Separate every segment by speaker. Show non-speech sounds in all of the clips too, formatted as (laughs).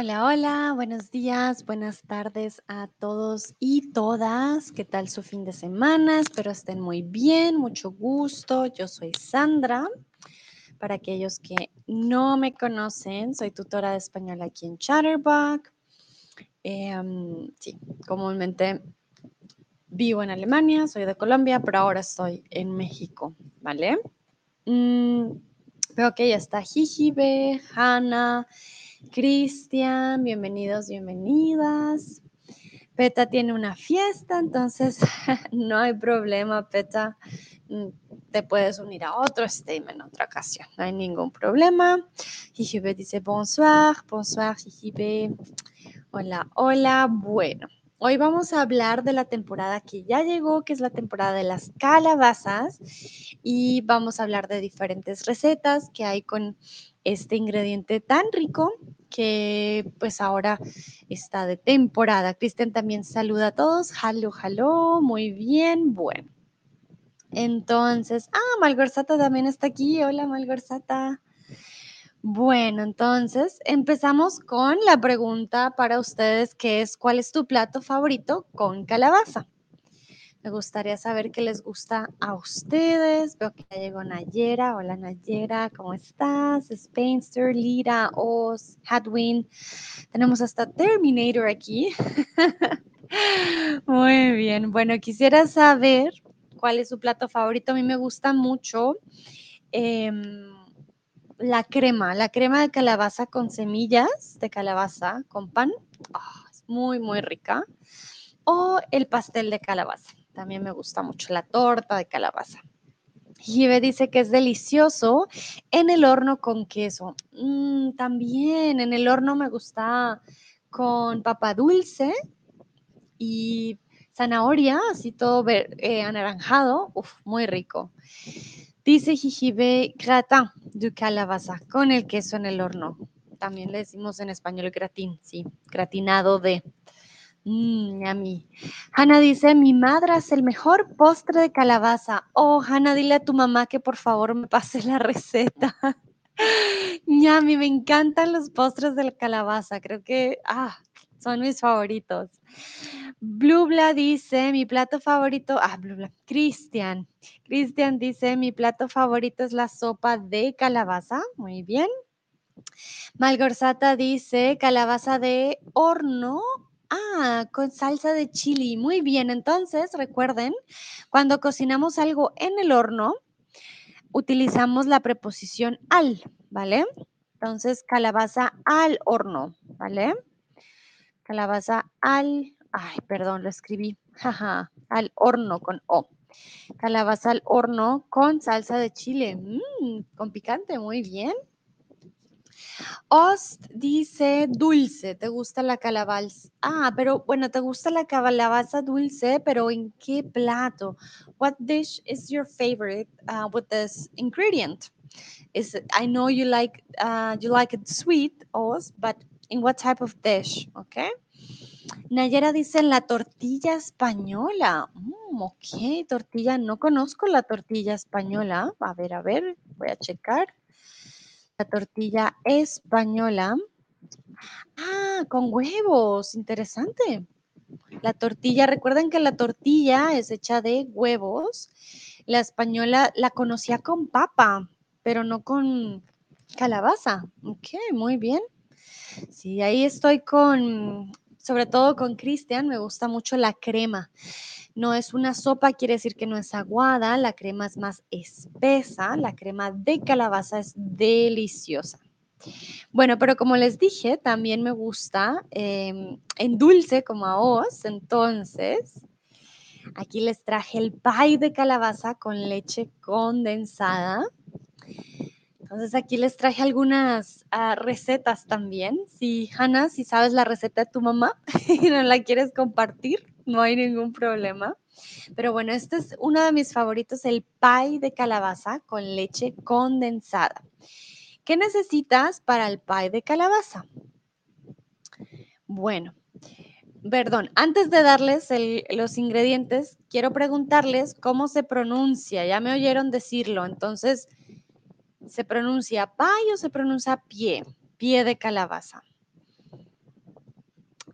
Speaker 1: Hola, hola, buenos días, buenas tardes a todos y todas. ¿Qué tal su fin de semana? Espero estén muy bien, mucho gusto. Yo soy Sandra. Para aquellos que no me conocen, soy tutora de español aquí en Chatterbox. Em, sí, comúnmente vivo en Alemania, soy de Colombia, pero ahora estoy en México, ¿vale? Mm, veo que ya está Jijibe, Hanna. Cristian, bienvenidos, bienvenidas. Peta tiene una fiesta, entonces (laughs) no hay problema, Peta. Mm, te puedes unir a otro statement en otra ocasión, no hay ningún problema. Jijibe dice bonsoir, bonsoir, Jijibe. Hola, hola. Bueno, hoy vamos a hablar de la temporada que ya llegó, que es la temporada de las calabazas, y vamos a hablar de diferentes recetas que hay con este ingrediente tan rico que pues ahora está de temporada. Cristian también saluda a todos. Halo, halo, muy bien, bueno. Entonces, ah, Malgorzata también está aquí. Hola, Malgorzata. Bueno, entonces empezamos con la pregunta para ustedes que es, ¿cuál es tu plato favorito con calabaza? Me gustaría saber qué les gusta a ustedes. Veo que ya llegó Nayera. Hola Nayera, ¿cómo estás? Spainster, Lira, Oz, Hadwin. Tenemos hasta Terminator aquí. (laughs) Muy bien. Bueno, quisiera saber cuál es su plato favorito. A mí me gusta mucho em, la crema, la crema de calabaza con semillas de calabaza con pan. Ah, es muy, muy rica. O el pastel de calabaza. También me gusta mucho la torta de calabaza. Jive dice que es delicioso en el horno con queso. Mm, también en el horno me gusta con papa dulce y zanahoria, así todo eh, anaranjado. Muy rico. Dice Jijibe gratin de calabaza con el queso en el horno. También le decimos en español gratín, sí, gratinado de. Mmm, mí. Hanna dice, mi madre hace el mejor postre de calabaza. Oh, Hanna, dile a tu mamá que por favor me pase la receta. (laughs) Ñami, me encantan los postres de calabaza. Creo que ah, son mis favoritos. Blubla dice, mi plato favorito, ah, Blubla, Cristian. Cristian dice, mi plato favorito es la sopa de calabaza. Muy bien. Malgorzata dice, calabaza de horno Ah, con salsa de chili. Muy bien. Entonces, recuerden, cuando cocinamos algo en el horno, utilizamos la preposición al, ¿vale? Entonces, calabaza al horno, ¿vale? Calabaza al, ay, perdón, lo escribí, (laughs) jaja, al horno con O. Calabaza al horno con salsa de chile, mmm, con picante, muy bien. Ost dice dulce, ¿te gusta la calabaza? Ah, pero bueno, ¿te gusta la calabaza dulce? Pero ¿en qué plato? What dish is your favorite uh, with this ingredient? Is it, I know you like uh, you like it sweet, Ost, but in what type of dish? Okay. Nayera dice la tortilla española. Mm, ok, tortilla, no conozco la tortilla española. A ver, a ver, voy a checar. La tortilla española. Ah, con huevos, interesante. La tortilla, recuerden que la tortilla es hecha de huevos. La española la conocía con papa, pero no con calabaza. Ok, muy bien. Sí, ahí estoy con, sobre todo con Cristian, me gusta mucho la crema. No es una sopa, quiere decir que no es aguada, la crema es más espesa, la crema de calabaza es deliciosa. Bueno, pero como les dije, también me gusta em, en dulce como a vos, entonces aquí les traje el pie de calabaza con leche condensada. Entonces aquí les traje algunas ah, recetas también. Si, Hannah, si sabes la receta de tu mamá (laughs) y no la quieres compartir, no hay ningún problema. Pero bueno, este es uno de mis favoritos, el pie de calabaza con leche condensada. ¿Qué necesitas para el pie de calabaza? Bueno, perdón, antes de darles los ingredientes, quiero preguntarles cómo se pronuncia. Ya me oyeron decirlo, entonces, ¿se pronuncia pie o se pronuncia pie? Pie de calabaza.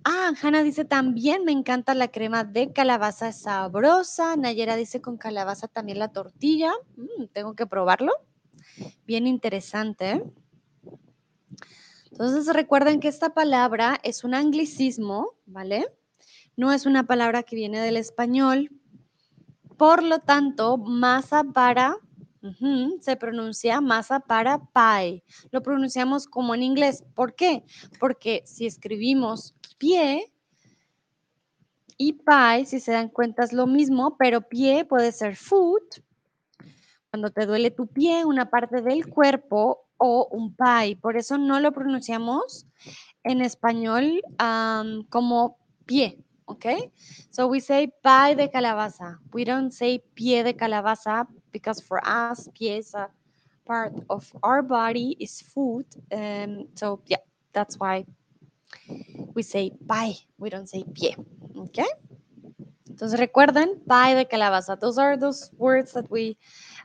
Speaker 1: Ah, Hanna dice también me encanta la crema de calabaza sabrosa. Nayera dice con calabaza también la tortilla. Mm, tengo que probarlo. Bien interesante. Entonces recuerden que esta palabra es un anglicismo, ¿vale? No es una palabra que viene del español. Por lo tanto, masa para se pronuncia masa para pie. Lo pronunciamos como en inglés. ¿Por qué? Porque si escribimos pie y pie, si se dan cuenta, es lo mismo, pero pie puede ser foot. Cuando te duele tu pie, una parte del cuerpo o un pie. Por eso no lo pronunciamos en español como pie. Okay, so we say pie de calabaza. We don't say pie de calabaza because for us, pieza part of our body, is food. Um, so yeah, that's why we say pie. We don't say pie. Okay. Entonces recuerden pie de calabaza. Those are those words that we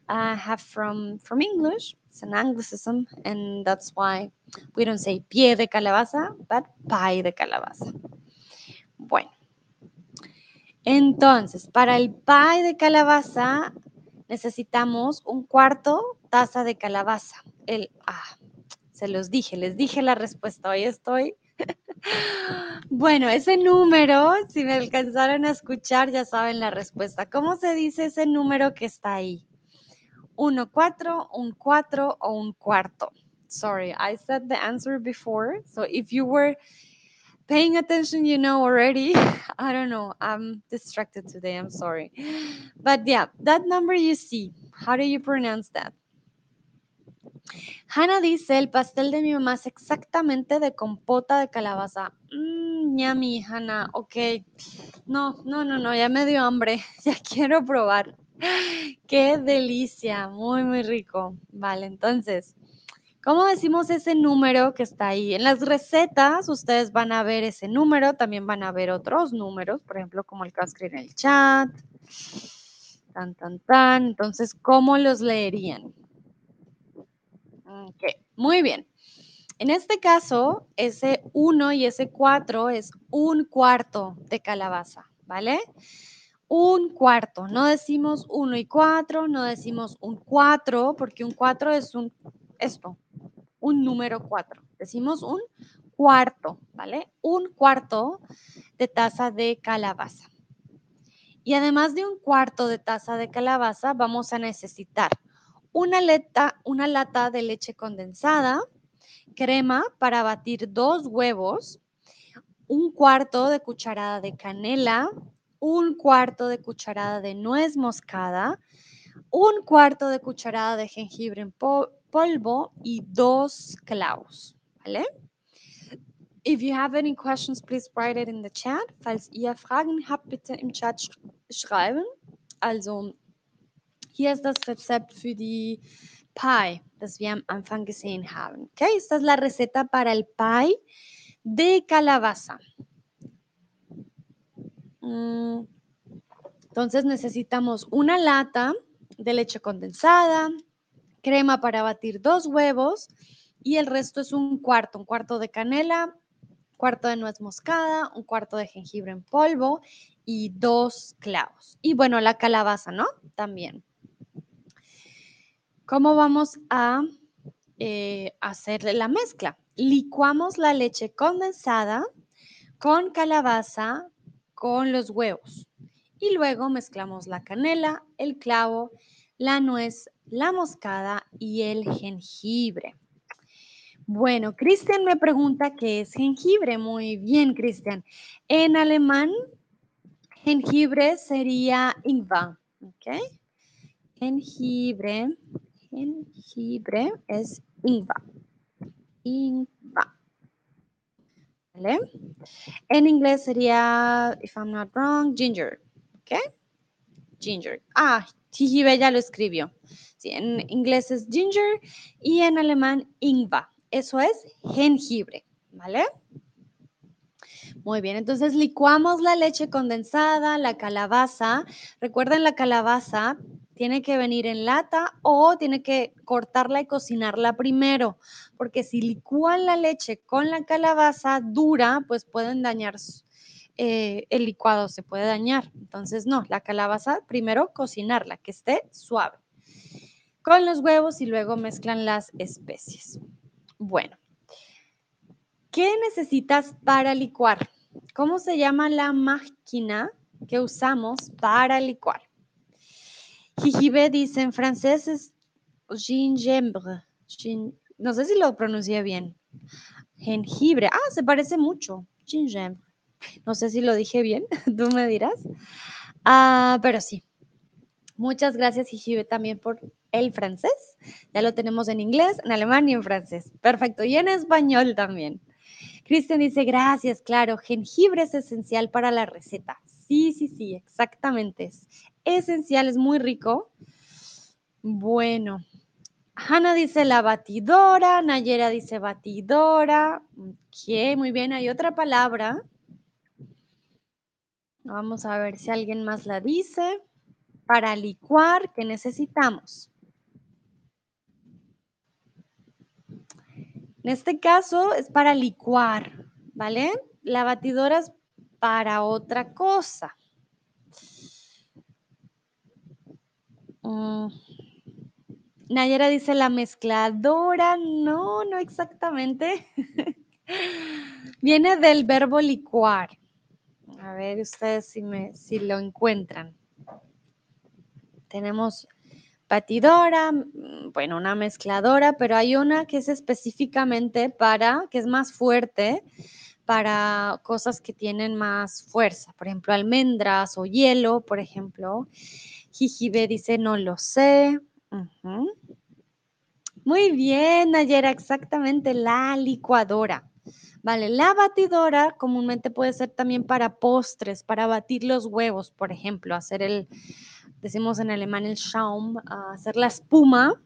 Speaker 1: uh, have from from English. It's an Anglicism, and that's why we don't say pie de calabaza, but pie de calabaza. Bueno. Entonces, para el pie de calabaza necesitamos un cuarto taza de calabaza. El, ah, se los dije, les dije la respuesta. Hoy estoy. (laughs) bueno, ese número, si me alcanzaron a escuchar, ya saben la respuesta. ¿Cómo se dice ese número que está ahí? Uno, cuatro, un cuatro o un cuarto. Sorry, I said the answer before. So if you were paying attention, you know already. (laughs) I don't know. I'm distracted today. I'm sorry. But yeah, that number you see, how do you pronounce that? Hannah dice, el pastel de mi mamá es exactamente de compota de calabaza. Mmm, mi Hannah. Ok. No, no, no, no, ya me dio hambre. (laughs) Ya quiero probar. (laughs) Qué delicia. Muy, muy rico. Vale, entonces, ¿Cómo decimos ese número que está ahí? En las recetas ustedes van a ver ese número, también van a ver otros números, por ejemplo, como el que va a en el chat. Tan, tan, tan. Entonces, ¿cómo los leerían? Ok, muy bien. En este caso, ese 1 y ese 4 es un cuarto de calabaza, ¿vale? Un cuarto. No decimos 1 y 4, no decimos un 4, porque un 4 es un esto, un número 4. Decimos un cuarto, ¿vale? Un cuarto de taza de calabaza. Y además de un cuarto de taza de calabaza, vamos a necesitar una, una lata de leche condensada, crema para batir dos huevos, un cuarto de cucharada de canela, un cuarto de cucharada de nuez moscada, un cuarto de cucharada de jengibre en polvo y dos clavos, ¿vale? If you have any questions, please write it in the chat. Falls ihr Fragen habt, bitte im Chat sch schreiben. Also, hier ist das Rezept für die Pie, das wir am Anfang gesehen haben. Okay, esta es la receta para el pie de calabaza. Mm, entonces necesitamos una lata de leche condensada, crema para batir dos huevos y el resto es un cuarto, un cuarto de canela, cuarto de nuez moscada, un cuarto de jengibre en polvo y dos clavos. Y bueno, la calabaza, ¿no? También. ¿Cómo vamos a eh, hacer la mezcla? Licuamos la leche condensada con calabaza, con los huevos. Y luego mezclamos la canela, el clavo, la nuez, la moscada y el jengibre. Bueno, Cristian me pregunta qué es jengibre. Muy bien, Cristian. En alemán, jengibre sería Ingwer. ¿Ok? Jengibre, jengibre es Ingwer. Ingwer. ¿Vale? En inglés sería, if I'm not wrong, ginger. ¿Ok? Ginger. Ah, jengibre ya lo escribió en inglés es ginger y en alemán ingwer. Eso es jengibre, ¿vale? Muy bien, entonces licuamos la leche condensada, la calabaza. Recuerden, la calabaza tiene que venir en lata o tiene que cortarla y cocinarla primero, porque si licúan la leche con la calabaza dura, pues pueden dañar eh, el licuado, se puede dañar. Entonces, no, la calabaza primero cocinarla, que esté suave, con los huevos y luego mezclan las especies. Bueno, ¿qué necesitas para licuar? ¿Cómo se llama la máquina que usamos para licuar? Jijibe dice en francés es gingembre. no sé si lo pronuncié bien. Jengibre. Ah, se parece mucho. Gingembre. No sé si lo dije bien, (laughs) tú me dirás. Ah, pero sí. Muchas gracias, Jijibe, también por el francés. Ya lo tenemos en inglés, en alemán y en francés. Perfecto. Y en español también. Cristian dice, gracias, claro, jengibre es esencial para la receta. Sí, sí, sí, exactamente. Es esencial, es muy rico. Bueno, Hanna dice la batidora, Nayera dice batidora. Ok, muy bien, hay otra palabra. Vamos a ver si alguien más la dice. Para licuar, ¿qué necesitamos? En este caso es para licuar, ¿vale? La batidora es para otra cosa. Mm. Nayera dice la mezcladora. No, no exactamente. (laughs) Viene del verbo licuar. A ver ustedes si, me, si lo encuentran. Tenemos batidora, mm, bueno, una mezcladora, pero hay una que es específicamente para, que es más fuerte, para cosas que tienen más fuerza, por ejemplo, almendras o hielo, por ejemplo. Jijibe dice, no lo sé. Muy bien, Nayera, exactamente, la licuadora. Vale, la batidora comúnmente puede ser también para postres, para batir los huevos, por ejemplo, hacer el, decimos en alemán el Schaum, hacer la espuma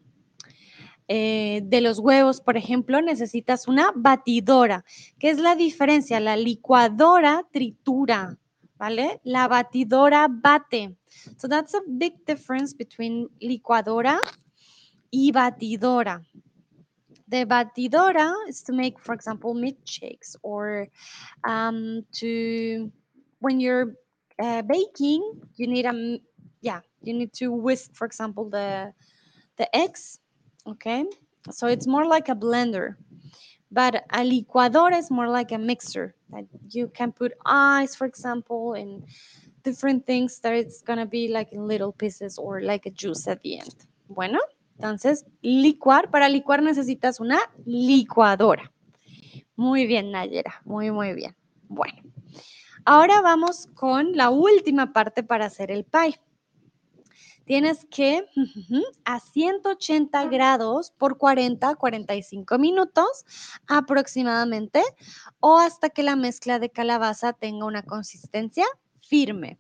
Speaker 1: eh, de los huevos, por ejemplo, necesitas una batidora. ¿Qué es la diferencia? La licuadora tritura, ¿vale? La batidora bate. So that's a big difference between licuadora y batidora. The batidora is to make, for example, milkshakes or um, to, when you're uh, baking, you need a, yeah, you need to whisk, for example, the, the eggs, okay? So it's more like a blender. But a licuadora is more like a mixer that you can put ice, for example, and different things that it's gonna be like in little pieces or like a juice at the end. Bueno. Entonces, licuar, para licuar necesitas una licuadora. Muy bien, Nayera, muy, muy bien. Bueno, ahora vamos con la última parte para hacer el pie. Tienes que a 180 grados por 40, 45 minutos aproximadamente o hasta que la mezcla de calabaza tenga una consistencia firme.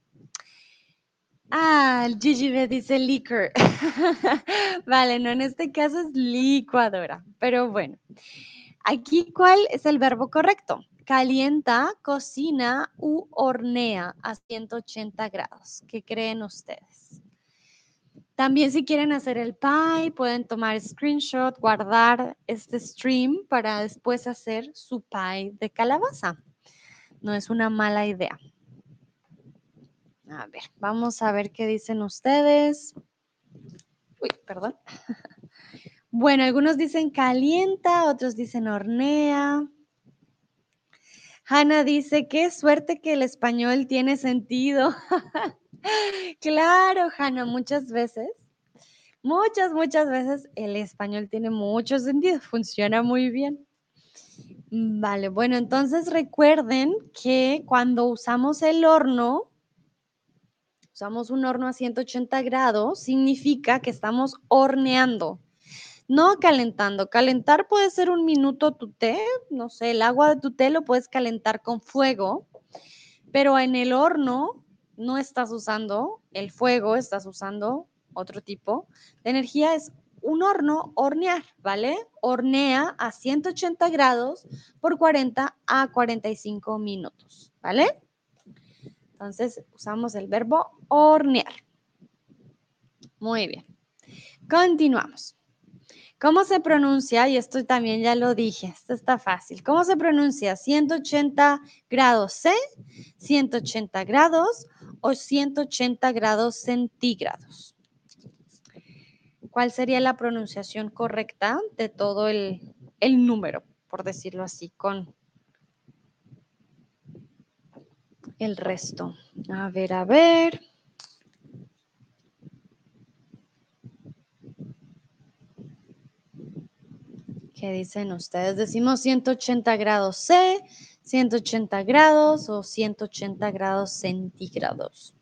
Speaker 1: Ah, Gigi me dice liquor. (laughs) vale, no, en este caso es licuadora, pero bueno. Aquí, ¿cuál es el verbo correcto? Calienta, cocina u hornea a 180 grados. ¿Qué creen ustedes? También si quieren hacer el pie, pueden tomar screenshot, guardar este stream para después hacer su pie de calabaza. No es una mala idea. A ver, vamos a ver qué dicen ustedes. Uy, perdón. (laughs) Bueno, algunos dicen calienta, otros dicen hornea. Hanna dice, qué suerte que el español tiene sentido. (laughs) claro, Hanna, muchas veces, muchas, muchas veces el español tiene mucho sentido, funciona muy bien. Vale, bueno, entonces recuerden que cuando usamos el horno, usamos un horno a 180 grados, significa que estamos horneando, no calentando. Calentar puede ser un minuto tu té, no sé, el agua de tu té lo puedes calentar con fuego, pero en el horno no estás usando el fuego, estás usando otro tipo de energía, es un horno, hornear, ¿vale? Hornea a 180 grados por 40 a 45 minutos, ¿vale? Entonces usamos el verbo hornear. Muy bien. Continuamos. ¿Cómo se pronuncia? Y esto también ya lo dije, esto está fácil. ¿Cómo se pronuncia? ¿180 grados C, 180 grados o 180 grados centígrados? ¿Cuál sería la pronunciación correcta de todo el, el número, por decirlo así, con el resto? A ver, a ver. ¿Qué dicen ustedes? Decimos 180 grados C, 180 grados o 180 grados centígrados.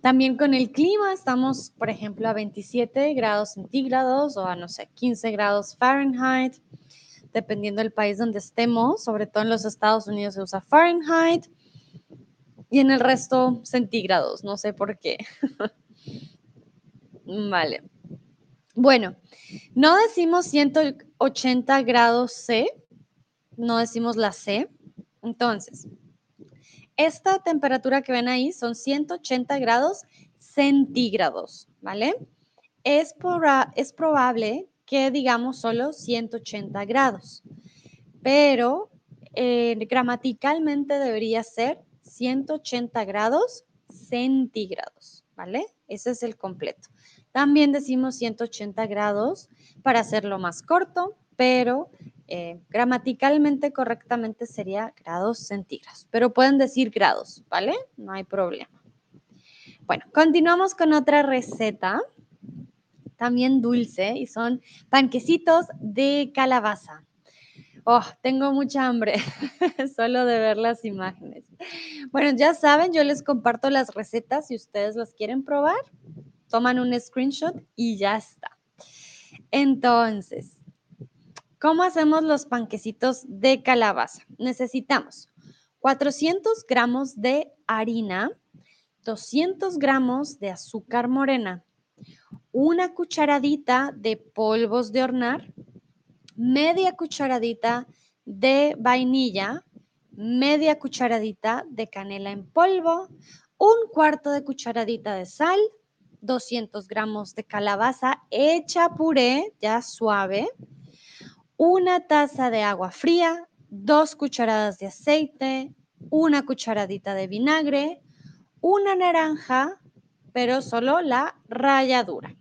Speaker 1: También con el clima estamos, por ejemplo, a 27 grados centígrados o a, no sé, 15 grados Fahrenheit, dependiendo del país donde estemos. Sobre todo en los Estados Unidos se usa Fahrenheit y en el resto centígrados, no sé por qué. (laughs) vale. Bueno, no decimos 180 grados C, no decimos la C. Entonces, esta temperatura que ven ahí son 180 grados centígrados, ¿vale? Es, es probable que digamos solo 180 grados, pero eh, gramaticalmente debería ser 180 grados centígrados, ¿vale? Ese es el completo. También decimos 180 grados para hacerlo más corto, pero eh, gramaticalmente correctamente sería grados centígrados. Pero pueden decir grados, ¿vale? No hay problema. Bueno, continuamos con otra receta, también dulce, y son panquecitos de calabaza. Oh, tengo mucha hambre (laughs) solo de ver las imágenes. Bueno, ya saben, yo les comparto las recetas si ustedes las quieren probar toman un screenshot y ya está. Entonces, ¿cómo hacemos los panquecitos de calabaza? Necesitamos 400 gramos de harina, 200 gramos de azúcar morena, una cucharadita de polvos de hornar, media cucharadita de vainilla, media cucharadita de canela en polvo, un cuarto de cucharadita de sal, 200 gramos de calabaza hecha puré, ya suave, una taza de agua fría, dos cucharadas de aceite, una cucharadita de vinagre, una naranja, pero solo la ralladura.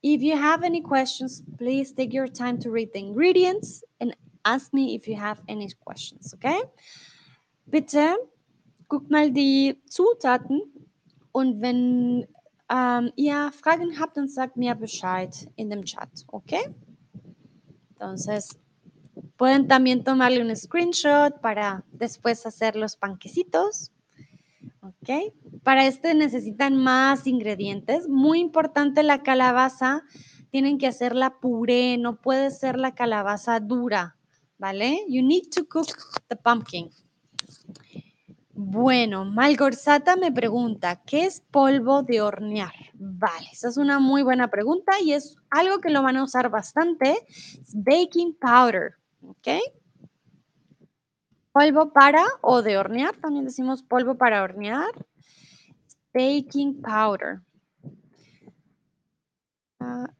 Speaker 1: If you have any questions, please take your time to read the ingredients and ask me if you have any questions, okay? Bitte guck mal die Zutaten und wenn Um, ihr Fragen habt, dann sagt mir Bescheid in dem Chat, ¿ok? Entonces, pueden también tomarle un screenshot para después hacer los panquecitos. ¿Ok? Para este necesitan más ingredientes. Muy importante la calabaza. Tienen que hacerla puré, no puede ser la calabaza dura, ¿vale? You need to cook the pumpkin. Bueno, Malgorzata me pregunta, ¿qué es polvo de hornear? Vale, esa es una muy buena pregunta y es algo que lo van a usar bastante. baking powder, ¿ok? Polvo para o de hornear, también decimos polvo para hornear. Baking powder. Ah,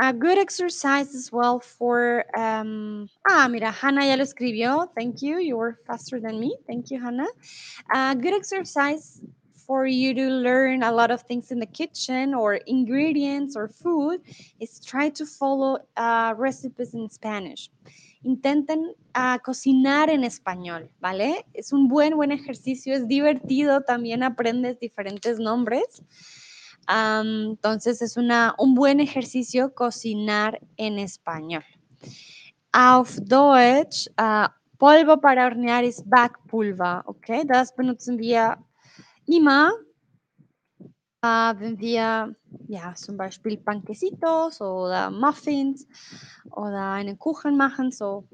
Speaker 1: a good exercise as well for, um, ah, mira, Hannah ya lo escribió. Thank you. You were faster than me. Thank you, Hannah. A good exercise for you to learn a lot of things in the kitchen or ingredients or food is try to follow uh, recipes in Spanish. Intenten uh, cocinar en español, ¿vale? Es un buen, buen ejercicio, es divertido, también aprendes diferentes nombres entonces es una, un buen ejercicio cocinar en español. Auf Deutsch, uh, polvo para hornear ist Backpulver, okay? Das benutzen wir immer, uh, wenn wir ja, zum Beispiel Panquecitos oder Muffins oder einen Kuchen machen, so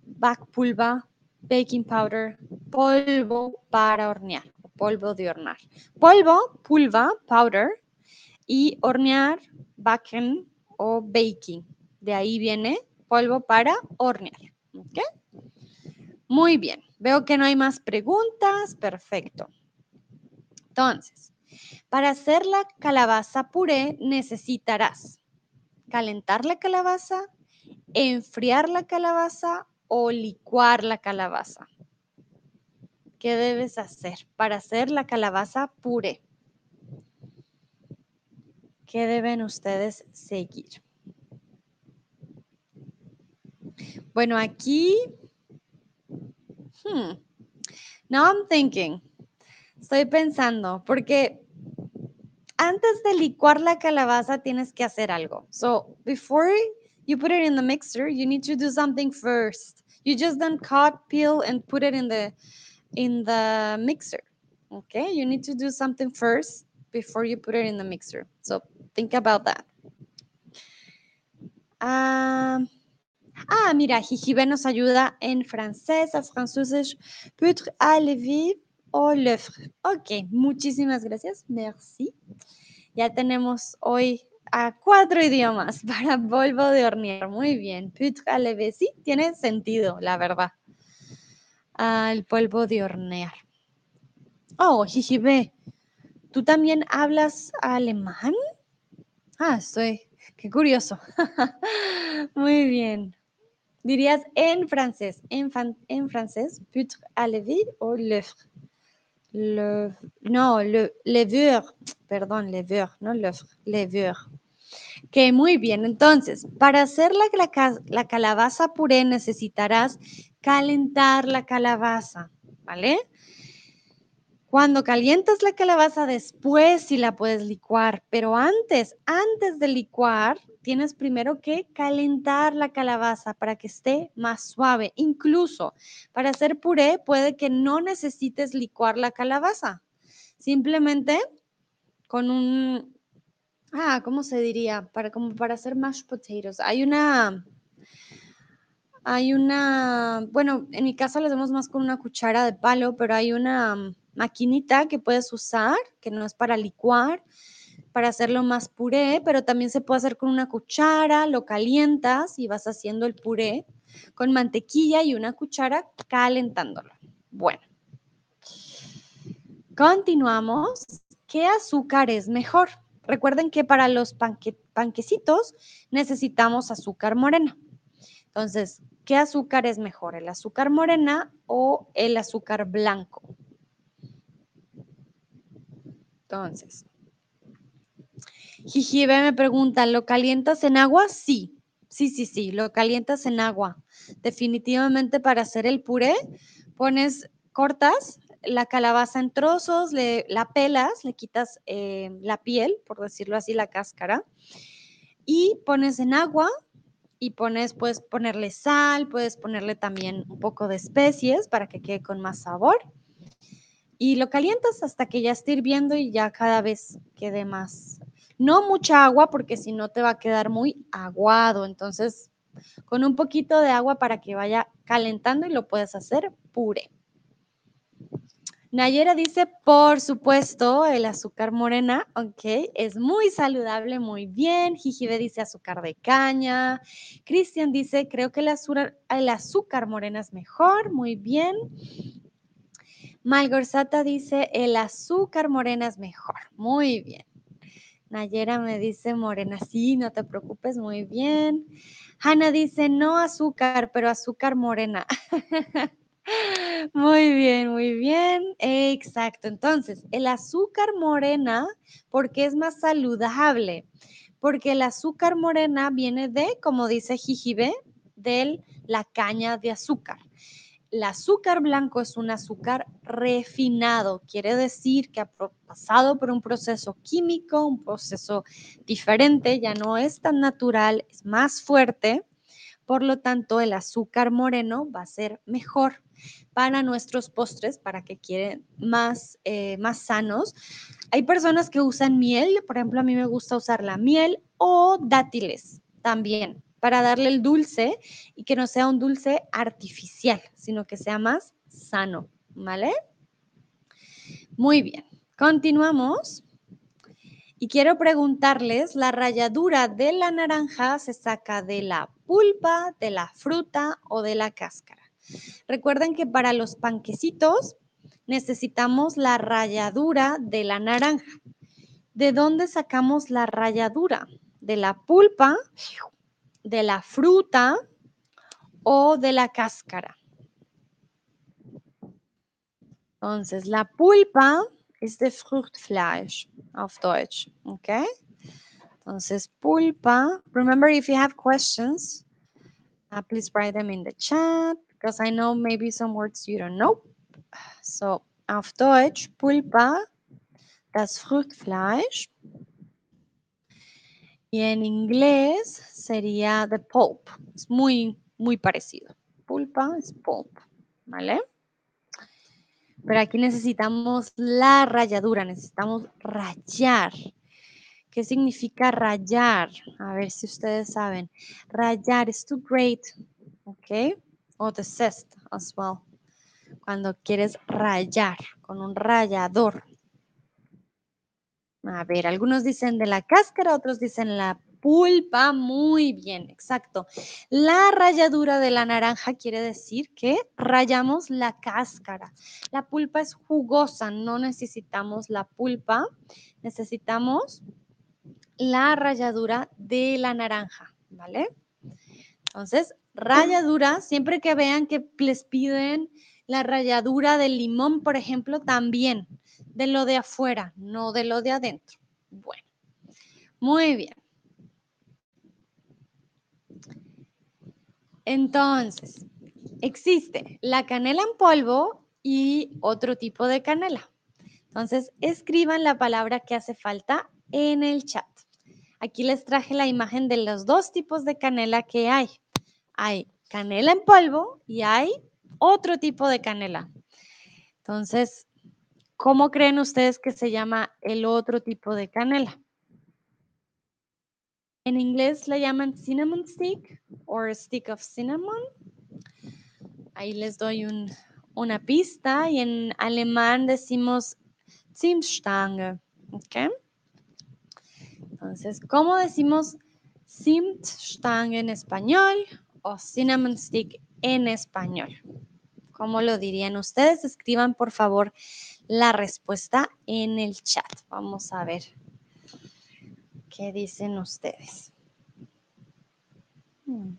Speaker 1: Backpulver, Baking Powder, polvo para hornear polvo de hornear. Polvo, pulva, powder, y hornear, backen o baking. De ahí viene polvo para hornear. Muy bien. Veo que no hay más preguntas. Perfecto. Entonces, Para hacer la calabaza puré necesitarás calentar la calabaza, enfriar la calabaza o licuar la calabaza. ¿Qué debes hacer para hacer la calabaza puré? ¿Qué deben ustedes seguir? Bueno, aquí... Hmm, now I'm thinking. Estoy pensando, porque antes de licuar la calabaza tienes que hacer algo. So, before you put it in the mixer, you need to do something first. You just don't cut, peel, and put it in the in the mixer. Okay, you need to do something first before you put it in the mixer. So think about that. Um, ah, mira, Jijibe nos ayuda en francés, a francés, peut à au l'œuvre. Ok, muchísimas gracias. Merci. Ya tenemos hoy a cuatro idiomas (laughs) para polvo de hornear. Muy bien. Peut à. Sí, tiene sentido, la verdad. El polvo de hornear. Oh, Jijibe, ¿tú también hablas alemán? Ah, estoy, qué curioso. (laughs) Muy bien. Dirías en francés, en, en francés, peut à lever o. Le, no, le, levure, perdón, levure, no l'œuvre, levure. Que muy bien. Entonces, para hacer la, la, la, calabaza puré necesitarás calentar la calabaza, ¿vale? Cuando calientas la calabaza, después sí la puedes licuar, pero antes, antes de licuar, tienes primero que calentar la calabaza para que esté más suave. Incluso para hacer puré puede que no necesites licuar la calabaza. Simplemente con un, ah, ¿cómo se diría? Para, como para hacer mashed potatoes. Hay una, hay una, bueno, en mi casa lo hacemos más con una cuchara de palo, pero hay una maquinita que puedes usar, que no es para licuar, para hacerlo más puré, pero también se puede hacer con una cuchara, lo calientas y vas haciendo el puré con mantequilla y una cuchara calentándolo. Bueno, continuamos. ¿Qué azúcar es mejor? Recuerden que para los panquecitos necesitamos azúcar morena. Entonces, ¿qué azúcar es mejor? ¿El azúcar morena o el azúcar blanco? Entonces, Jijibe me pregunta, ¿lo calientas en agua? Sí, sí, sí, sí, lo calientas en agua. Definitivamente para hacer el puré, pones, cortas la calabaza en trozos, le, la pelas, le quitas eh, la piel, por decirlo así, la cáscara, y pones en agua y pones, puedes ponerle sal, puedes ponerle también un poco de especies para que quede con más sabor y lo calientas hasta que ya esté hirviendo y ya cada vez quede más. No mucha agua porque si no te va a quedar muy aguado. Entonces, con un poquito de agua para que vaya calentando y lo puedes hacer puré. Nayera dice, por supuesto, el azúcar morena, ok, es muy saludable, muy bien. Jijibe dice azúcar de caña. Cristian dice, creo que el azúcar, el azúcar morena es mejor, muy bien. Malgorzata dice, el azúcar morena es mejor. Muy bien. Nayera me dice morena, sí, no te preocupes, muy bien. Hanna dice, no azúcar, pero azúcar morena. (laughs) muy bien, muy bien. Exacto. Entonces, el azúcar morena, porque es más saludable? Porque el azúcar morena viene de, como dice Jijibe, de la caña de azúcar. El azúcar blanco es un azúcar refinado, quiere decir que ha pasado por un proceso químico, un proceso diferente, ya no es tan natural, es más fuerte. Por lo tanto, el azúcar moreno va a ser mejor para nuestros postres, para que quieren más, eh, más sanos. Hay personas que usan miel, por ejemplo, a mí me gusta usar la miel o dátiles también para darle el dulce y que no sea un dulce artificial, sino que sea más sano, ¿vale? Muy bien, continuamos. Y quiero preguntarles, ¿la ralladura de la naranja se saca de la pulpa, de la fruta o de la cáscara? Recuerden que para los panquecitos necesitamos la ralladura de la naranja. ¿de dónde sacamos la ralladura? ¿De la pulpa, de la fruta o de la cáscara? Entonces, la pulpa es de Fruchtfleisch auf Deutsch, okay? Entonces, pulpa. Remember, if you have questions, uh, please write them in the chat because I know maybe some words you don't know. So, auf Deutsch, pulpa, das Fruchtfleisch. Y en inglés sería the pulp. Es muy, muy parecido. Pulpa es pulp, ¿vale? Pero aquí necesitamos la ralladura, necesitamos rayar. ¿Qué significa rayar? A ver si ustedes saben. Rayar es to grate, ¿ok? O the zest as well. Cuando quieres rayar con un rallador. A ver, algunos dicen de la cáscara, otros dicen la pulpa. Muy bien, exacto. La ralladura de la naranja quiere decir que rayamos la cáscara. La pulpa es jugosa, no necesitamos la pulpa, necesitamos la ralladura de la naranja, ¿vale? Entonces, ralladura, siempre que vean que les piden la ralladura del limón, por ejemplo, también de lo de afuera, no de lo de adentro. Bueno, muy bien. Entonces, existe la canela en polvo y otro tipo de canela. Entonces, escriban la palabra que hace falta en el chat. Aquí les traje la imagen de los dos tipos de canela que hay. Hay canela en polvo y hay otro tipo de canela. Entonces, ¿cómo creen ustedes que se llama el otro tipo de canela? En inglés le llaman cinnamon stick o stick of cinnamon. Ahí les doy una pista y en alemán decimos Zimtstange. ¿ok? Entonces, ¿cómo decimos Zimtstange en español o cinnamon stick en español? ¿Cómo lo dirían ustedes? Escriban por favor la respuesta en el chat. Vamos a ver qué dicen ustedes. Hmm.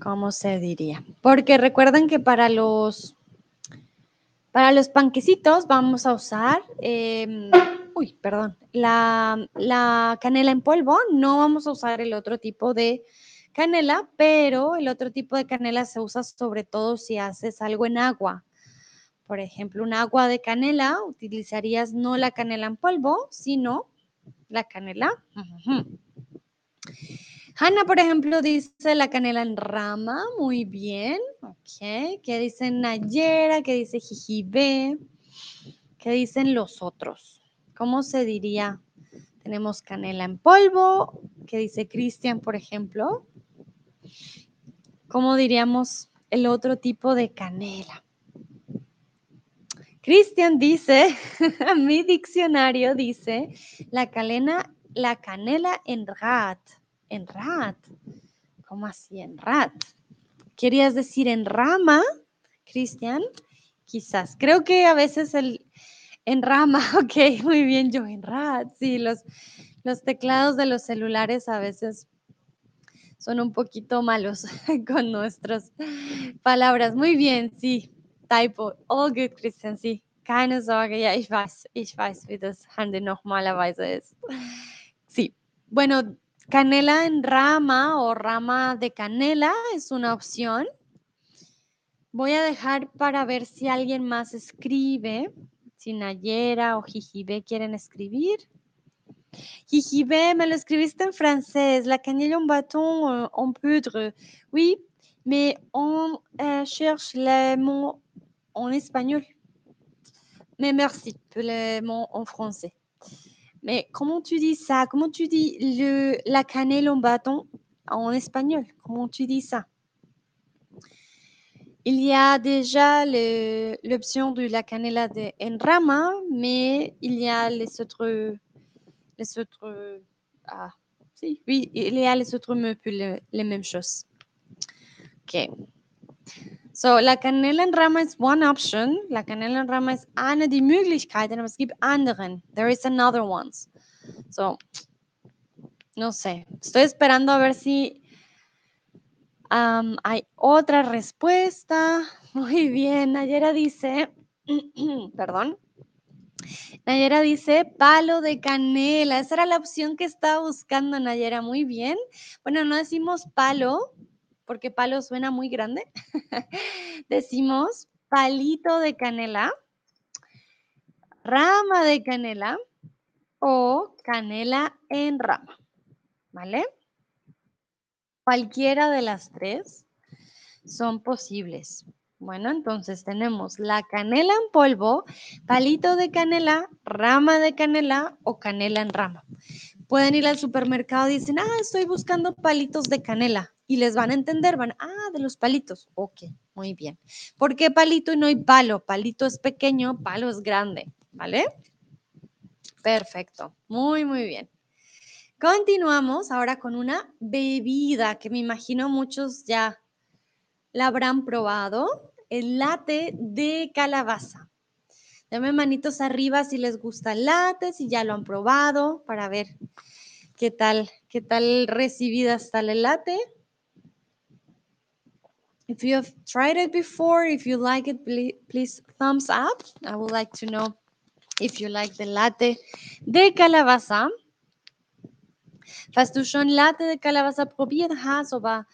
Speaker 1: ¿Cómo se diría? Porque recuerden que para los para los panquecitos vamos a usar em, uy, perdón, la, canela en polvo, no vamos a usar el otro tipo de canela, pero el otro tipo de canela se usa sobre todo si haces algo en agua. Por ejemplo, un agua de canela, utilizarías no la canela en polvo, sino la canela. Hanna, por ejemplo, dice la canela en rama, muy bien, ok. ¿Qué dice Nayera? ¿Qué dice Jijibe? ¿Qué dicen los otros? ¿Cómo se diría? Tenemos canela en polvo, que dice Cristian, por ejemplo. ¿Cómo diríamos el otro tipo de canela? Cristian dice, (laughs) mi diccionario dice, la canela, la canela en rat. En rat. ¿Cómo así en rat? ¿Querías decir en rama, Cristian? Quizás. Creo que a veces el, en rama, (laughs) ok, muy bien, yo en rat. Sí, los, los teclados de los celulares a veces son un poquito malos (laughs) con nuestras palabras. Muy bien, sí, typo. All good, Christian, sí. Keine Sorge, ja, ich weiß, ich weiß, wie das Handy normalerweise ist. Sí, bueno, canela en rama o rama de canela es una opción. Voy a dejar para ver si alguien más escribe. Si Nayera o Jijibe quieren escribir. Jijibe, me lo escribiste en francés. La cannelle en bâton euh, en poudre. Oui, mais on euh, cherche les mots en espagnol. Mais merci pour les mots en français. Mais comment tu dis ça? Comment tu dis la cannelle en bâton en espagnol? Comment tu dis ça? Il y a déjà l'option de la canela de Enrama, mais il y a les autres, les autres, ah, si, oui, il y a les autres mots pour les mêmes choses. Ok. So, la canela en rama is one option. La canela en rama ist eine die Möglichkeiten, aber es gibt anderen. There is another ones. So, no sé. Estoy esperando a ver si hay otra respuesta. (laughs) Muy bien. Nayera dice, (clears throat) perdón. Nayera dice palo de canela. Esa era la opción que estaba buscando Nayera. Muy bien. Bueno, no decimos palo, porque palo suena muy grande. (laughs) Decimos palito de canela, rama de canela o canela en rama. ¿Vale? Cualquiera de las tres son posibles. Bueno, entonces tenemos la canela en polvo, palito de canela, rama de canela o canela en rama. Pueden ir al supermercado y dicen, ah, estoy buscando palitos de canela y les van a entender, van, ah, de los palitos. Ok, muy bien. ¿Por qué palito y no hay palo? Palito es pequeño, palo es grande, ¿vale? Perfecto, muy, muy bien. Continuamos ahora con una bebida que me imagino muchos ya la habrán probado, el latte de calabaza. Dame manitos arriba si les gusta el latte, si ya lo han probado, para ver qué tal, qué tal recibida está el latte. If you have tried it before, if you like it, please thumbs up. I would like to know if you like the latte de calabaza. Falls du schon Latte de Calabaza probiert hast, aber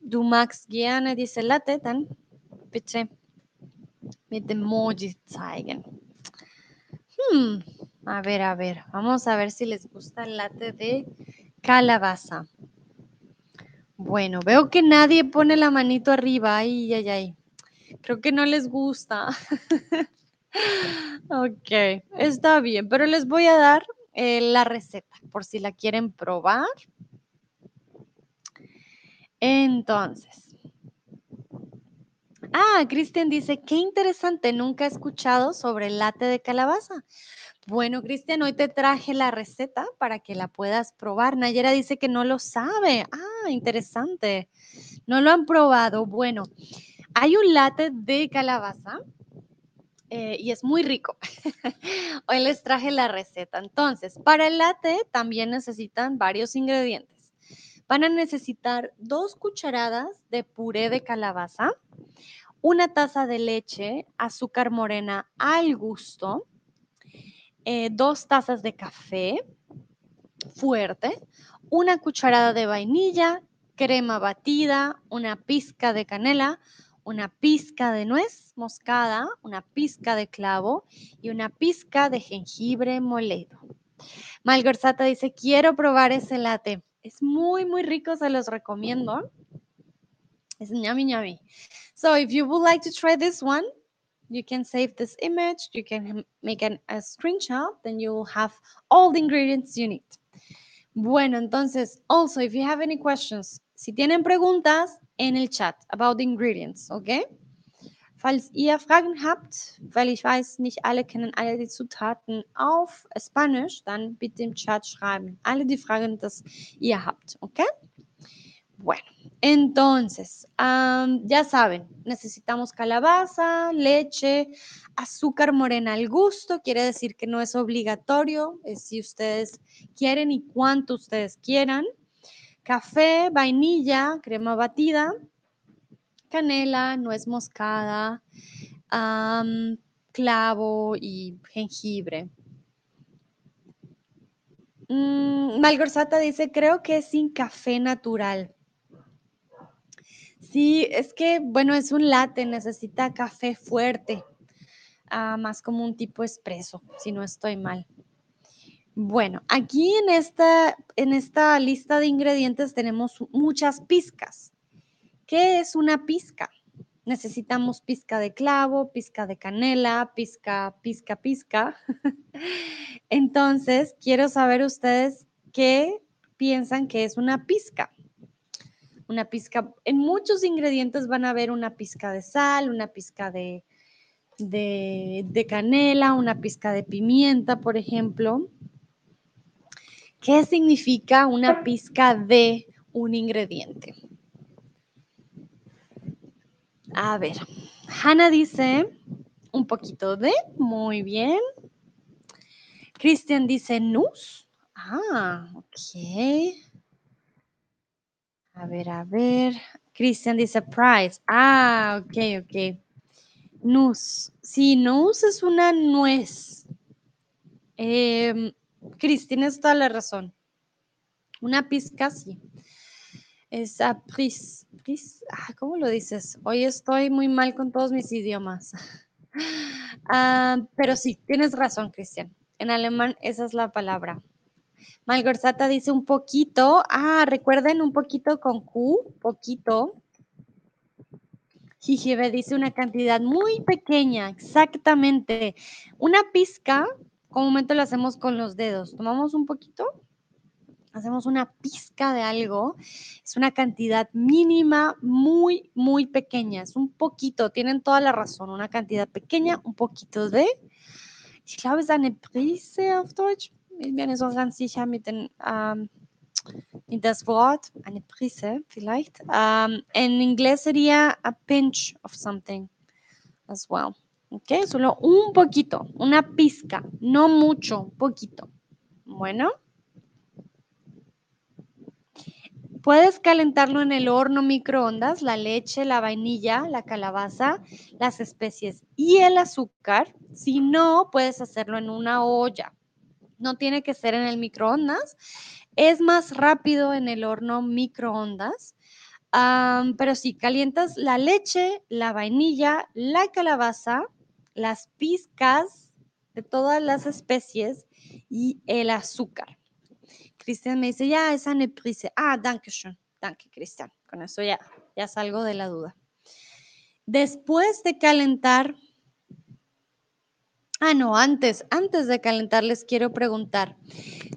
Speaker 1: du magst gerne diese Latte, dann bitte mit Emoji zeigen. A ver, a ver, vamos a ver si les gusta el latte de calabaza. Bueno, veo que nadie pone la manito arriba. Ay, ay, ay. Creo que no les gusta. (laughs) ok, está bien, pero les voy a dar eh, la receta por si la quieren probar. Entonces. Ah, Cristian dice, qué interesante, nunca he escuchado sobre el latte de calabaza. Bueno, Cristian, hoy te traje la receta para que la puedas probar. Nayera dice que no lo sabe. Ah, interesante. No lo han probado. Bueno, hay un latte de calabaza eh, y es muy rico. (laughs) hoy les traje la receta. Entonces, para el latte también necesitan varios ingredientes. Van a necesitar dos cucharadas de puré de calabaza, una taza de leche, azúcar morena al gusto eh, dos tazas de café fuerte, una cucharada de vainilla, crema batida, una pizca de canela, una pizca de nuez moscada, una pizca de clavo y una pizca de jengibre molido. Malgorzata dice, quiero probar ese latte. Es muy, muy rico, se los recomiendo. Es ñami ñami. So if you would like to try this one, you can save this image, you can make a screenshot, then you will have all the ingredients you need. Bueno, entonces, also, if you have any questions, si tienen preguntas, en el chat about the ingredients, okay? Falls ihr Fragen habt, weil ich weiß, nicht alle kennen alle die Zutaten auf Spanisch, dann bitte im Chat schreiben. Alle die Fragen, die ihr habt, okay? Bueno, entonces, ya saben, necesitamos calabaza, leche, azúcar morena al gusto, quiere decir que no es obligatorio, es si ustedes quieren y cuánto ustedes quieran. Café, vainilla, crema batida, canela, nuez moscada, clavo y jengibre. Mm, Malgorzata dice, creo que es sin café natural. Sí, es que, bueno, es un latte, necesita café fuerte, ah, más como un tipo espresso, si no estoy mal. Bueno, aquí en esta, en esta lista de ingredientes tenemos muchas pizcas. ¿Qué es una pizca? Necesitamos pizca de clavo, pizca de canela, pizca, pizca, pizca. (laughs) Entonces, quiero saber ustedes qué piensan que es una pizca una pizca, en muchos ingredientes van a ver una pizca de sal, una pizca de, de, canela, una pizca de pimienta, por ejemplo. ¿Qué significa una pizca de un ingrediente? A ver, Hannah dice un poquito de, muy bien. Christian dice nus. Ah, ok. A ver, a ver. Christian dice prize. Ah, ok, ok. Nus. Sí, nus es una nuez. Eh, Christian, es toda la razón. Una pizca, sí. Esa pris, pris, ah, ¿cómo lo dices? Hoy estoy muy mal con todos mis idiomas. (laughs) Ah, pero sí, tienes razón, Cristian. En alemán esa es la palabra. Malgorzata dice un poquito. Ah, recuerden un poquito con Q, poquito. Jijibe dice una cantidad muy pequeña, exactamente. Una pizca, comúnmente lo hacemos con los dedos. Tomamos un poquito, hacemos una pizca de algo. Es una cantidad mínima, muy, muy pequeña. Es un poquito, tienen toda la razón. Una cantidad pequeña, un poquito de. Ich glaube, es eine Prise auf Deutsch. Ich bin nicht so ganz sicher mit den ähm, mit das Wort, eine Prise vielleicht. Um, en inglés sería a pinch of something as well. Ok, solo un poquito, una pizca, no mucho, poquito. Bueno. Puedes calentarlo en el horno microondas, la leche, la vainilla, la calabaza, las especies y el azúcar. Si no, puedes hacerlo en una olla. No tiene que ser en el microondas. Es más rápido en el horno microondas. Pero si calientas la leche, la vainilla, la calabaza, las pizcas de todas las especies y el azúcar. Cristian me dice, ya, esa neprise. Ah, danke schön. Danke, Cristian. Con eso ya, ya salgo de la duda. Después de calentar, ah, no, antes, antes de calentar les quiero preguntar,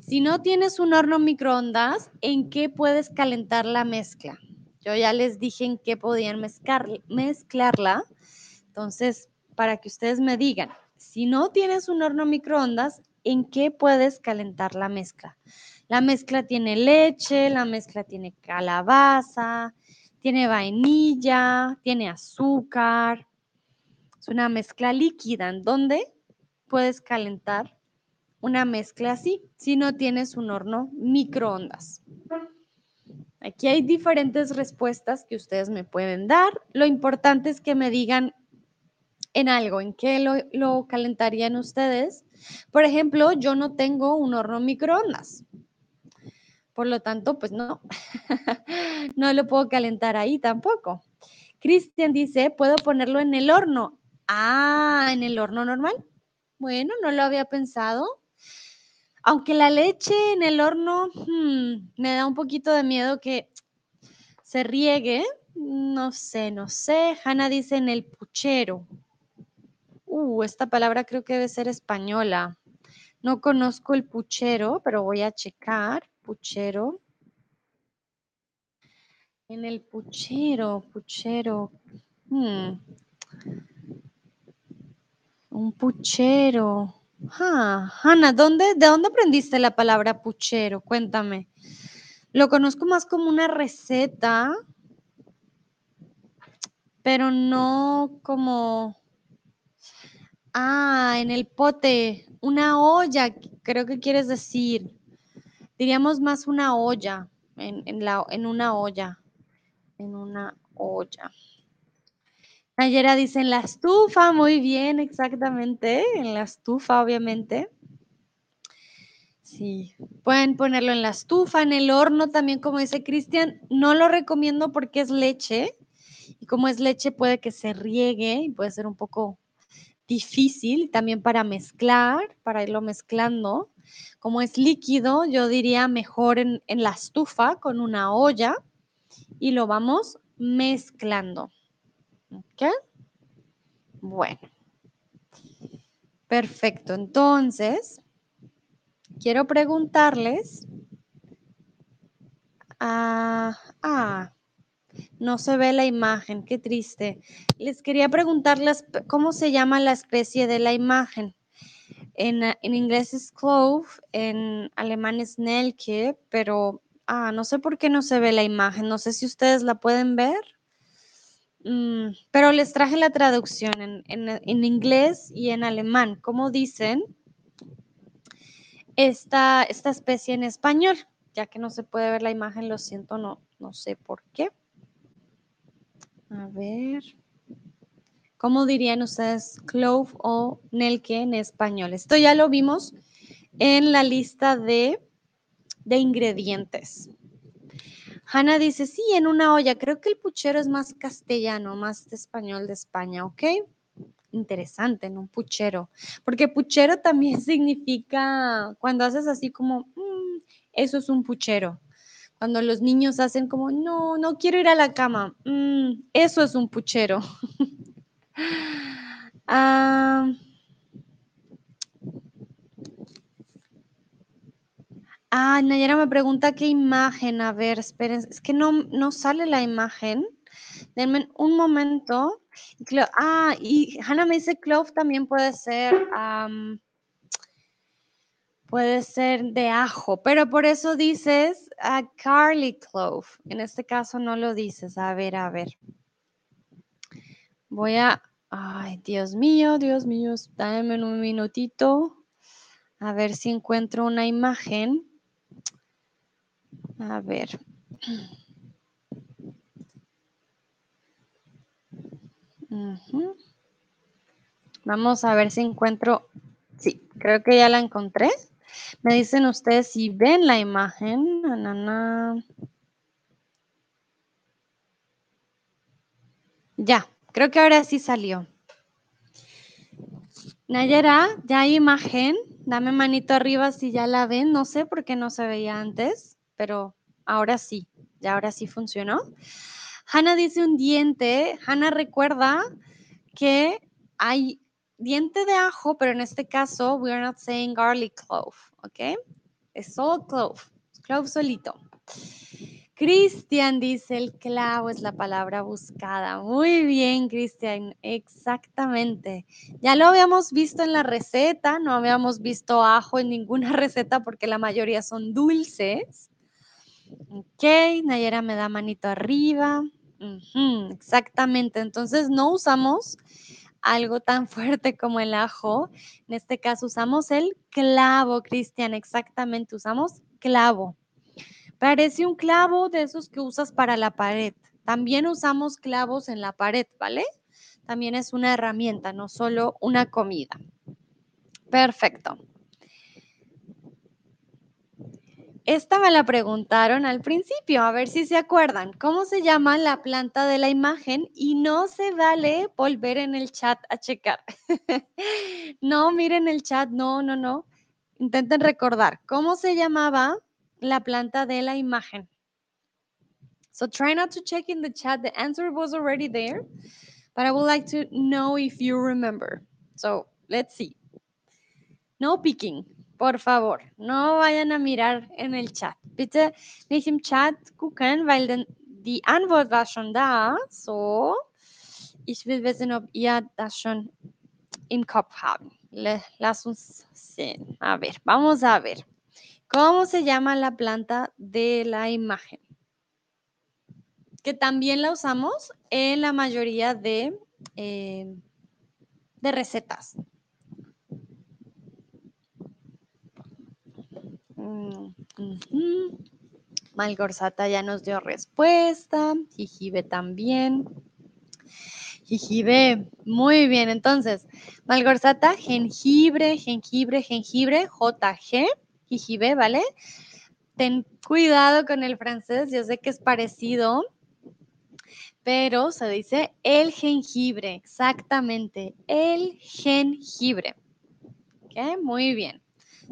Speaker 1: si no tienes un horno microondas, ¿en qué puedes calentar la mezcla? Yo ya les dije en qué podían mezclar, mezclarla. Entonces, para que ustedes me digan, si no tienes un horno microondas, ¿en qué puedes calentar la mezcla? La mezcla tiene leche, la mezcla tiene calabaza, tiene vainilla, tiene azúcar. Es una mezcla líquida en donde puedes calentar una mezcla así si no tienes un horno microondas. Aquí hay diferentes respuestas que ustedes me pueden dar. Lo importante es que me digan en algo, en qué lo, calentarían ustedes. Por ejemplo, yo no tengo un horno microondas. Por lo tanto, pues no, (laughs) no lo puedo calentar ahí tampoco. Cristian dice, ¿puedo ponerlo en el horno? Ah, en el horno normal. Bueno, no lo había pensado. Aunque la leche en el horno hmm, me da un poquito de miedo que se riegue. No sé, no sé. Hanna dice en el puchero. Uh, esta palabra creo que debe ser española. No conozco el puchero, pero voy a checar puchero. En el puchero, puchero. Hmm. Un puchero. Ah, Hanna, ¿dónde, ¿de dónde aprendiste la palabra puchero? Cuéntame. Lo conozco más como una receta, pero no como... Ah, en el pote, una olla, creo que quieres decir diríamos más una olla, en, la, en una olla, en una olla. Nayera dice en la estufa, muy bien, exactamente, en la estufa, obviamente. Sí, pueden ponerlo en la estufa, en el horno también, como dice Cristian. No lo recomiendo porque es leche y como es leche puede que se riegue y puede ser un poco difícil también para mezclar, para irlo mezclando. Como es líquido, yo diría mejor en, la estufa con una olla y lo vamos mezclando. ¿Ok? Bueno. Perfecto. Entonces, quiero preguntarles. ah, ah no se ve la imagen, qué triste. Les quería preguntarles cómo se llama la especie de la imagen. En, inglés es clove, en alemán es nelke, pero ah, no sé por qué no se ve la imagen. No sé si ustedes la pueden ver. Mm, pero les traje la traducción en, en, en, inglés y en alemán. ¿Cómo dicen esta, esta especie en español? Ya que no se puede ver la imagen, lo siento, no, no sé por qué. A ver. ¿Cómo dirían ustedes clove o nelke en español? Esto ya lo vimos en la lista de, de ingredientes. Hanna dice, sí, en una olla. Creo que el puchero es más castellano, más español de España, ¿ok? Interesante, en un puchero. Porque puchero también (laughs) significa, cuando haces así como, mmm, eso es un puchero. Cuando los niños hacen como, no, no quiero ir a la cama, mmm, eso es un puchero. (laughs) ah, Ah, Nayara me pregunta qué imagen. A ver, esperen, es que no, no sale la imagen. Denme un momento. Ah, y Hannah me dice clove también puede ser, puede ser de ajo, pero por eso dices a uh, garlic clove. En este caso no lo dices. A ver, a ver. Voy a, ay, Dios mío, Dios mío, dame un minutito. A ver si encuentro una imagen. A ver. Vamos a ver si encuentro. Sí, creo que ya la encontré. Me dicen ustedes si ven la imagen. Ya, creo que ahora sí salió. Nayara, ya hay imagen. Dame manito arriba si ya la ven. No sé por qué no se veía antes, pero ahora sí. Ya ahora sí funcionó. Hanna dice un diente. Hanna recuerda que hay diente de ajo, pero en este caso, we are not saying garlic clove, ¿ok? Es solo clove, clove solito. Cristian dice, el clavo es la palabra buscada. Muy bien, Cristian, exactamente. Ya lo habíamos visto en la receta, no habíamos visto ajo en ninguna (laughs) receta porque la mayoría son dulces. Ok, Nayera me da manito arriba. Exactamente, entonces no usamos algo tan fuerte como el ajo. En este caso usamos el clavo, Cristian, exactamente, usamos clavo. Parece un clavo de esos que usas para la pared. También usamos clavos en la pared, ¿vale? También es una herramienta, no solo una comida. Perfecto. Esta me la preguntaron al principio, a ver si se acuerdan. ¿Cómo se llama la planta de la imagen? Y no se vale volver en el chat a checar. (laughs) no, miren el chat, no, no, no. Intenten recordar. ¿Cómo se llamaba la planta de la imagen? So try not to check in the chat. The answer was already there, but I would like to know if you remember. So let's see. No picking. Por favor, no vayan a mirar en el Chat. Bitte nicht im Chat gucken, weil denn die Antwort war schon da. So, ich will wissen, ob ihr das schon im Kopf haben. Le, lass uns sehen. A ver, vamos a ver. ¿Cómo se llama la planta de la imagen? Que también la usamos en la mayoría de, eh, de recetas. Mm. Malgorzata ya nos dio respuesta. Jijibe también. Jijibe, muy bien. Entonces, Malgorzata, jengibre, jengibre, jengibre, JG, jijibe, ¿vale? Ten cuidado con el francés, yo sé que es parecido, pero se dice el jengibre, exactamente, el jengibre. ¿Ok? Muy bien.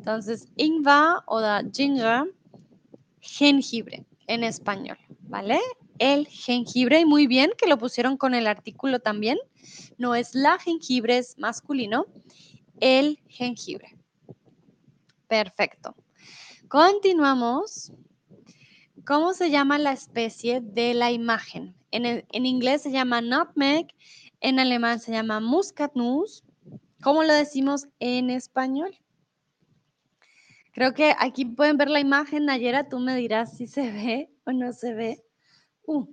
Speaker 1: Entonces, ingwer o ginger, jengibre en español, ¿vale? El jengibre, y muy bien que lo pusieron con el artículo también. No es la jengibre, es masculino. El jengibre. Perfecto. Continuamos. ¿Cómo se llama la especie de la imagen? En, en inglés se llama nutmeg, en alemán se llama muskatnuss. ¿Cómo lo decimos en español? Creo que aquí pueden ver la imagen. Nayera, tú me dirás si se ve o no se ve. Uh.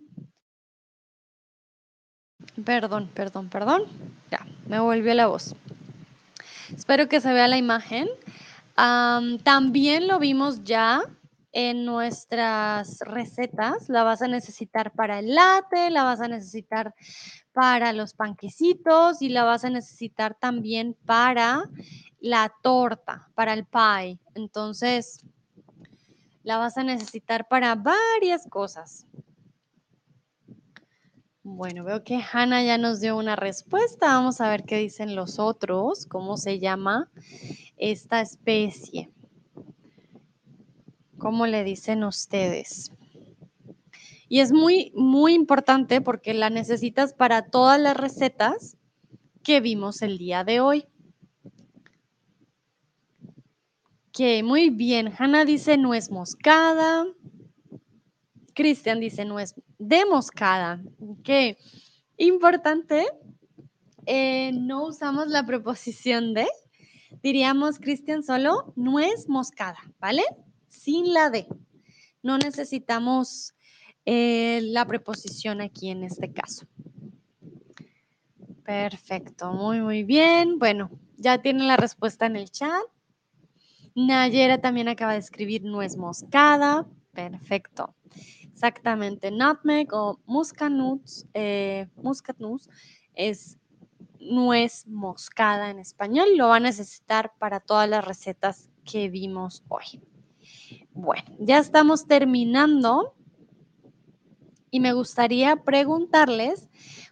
Speaker 1: Perdón, perdón, perdón. Ya, me volvió la voz. Espero que se vea la imagen. también lo vimos ya en nuestras recetas. La vas a necesitar para el latte, la vas a necesitar para los panquecitos y la vas a necesitar también para la torta, para el pie. Entonces, la vas a necesitar para varias cosas. Bueno, veo que Hannah ya nos dio una respuesta. Vamos a ver qué dicen los otros, cómo se llama esta especie. ¿Cómo le dicen ustedes? Y es muy, muy importante porque la necesitas para todas las recetas que vimos el día de hoy. Ok, muy bien. Hannah dice nuez moscada. Cristian dice nuez de moscada. Ok, importante. Eh, no usamos la preposición de. Diríamos, Cristian, solo nuez moscada, ¿vale? Sin la de. No necesitamos eh, la preposición aquí en este caso. Perfecto, muy, muy bien. Bueno, ya tienen la respuesta en el chat. Nayera también acaba de escribir nuez moscada. Perfecto. Exactamente. Nutmeg o muscanuts, eh, es nuez moscada en español. Lo va a necesitar para todas las recetas que vimos hoy. Bueno, ya estamos terminando y me gustaría preguntarles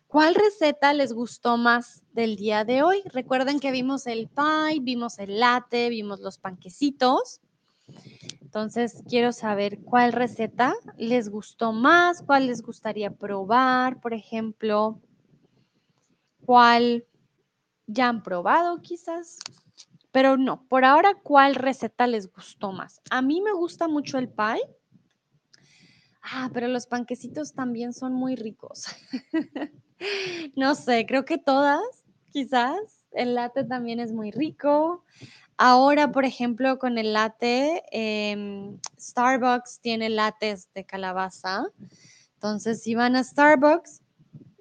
Speaker 1: ¿Cuál receta les gustó más del día de hoy? Recuerden que vimos el pie, vimos el latte, vimos los panquecitos. Entonces, quiero saber cuál receta les gustó más, cuál les gustaría probar, por ejemplo, cuál ya han probado quizás. Pero no, por ahora, ¿cuál receta les gustó más? A mí me gusta mucho el pie. Ah, pero los panquecitos también son muy ricos. (laughs) No sé, creo que todas, quizás. El latte también es muy rico. Ahora, por ejemplo, con el latte, em, Starbucks tiene lattes de calabaza. Entonces, si van a Starbucks,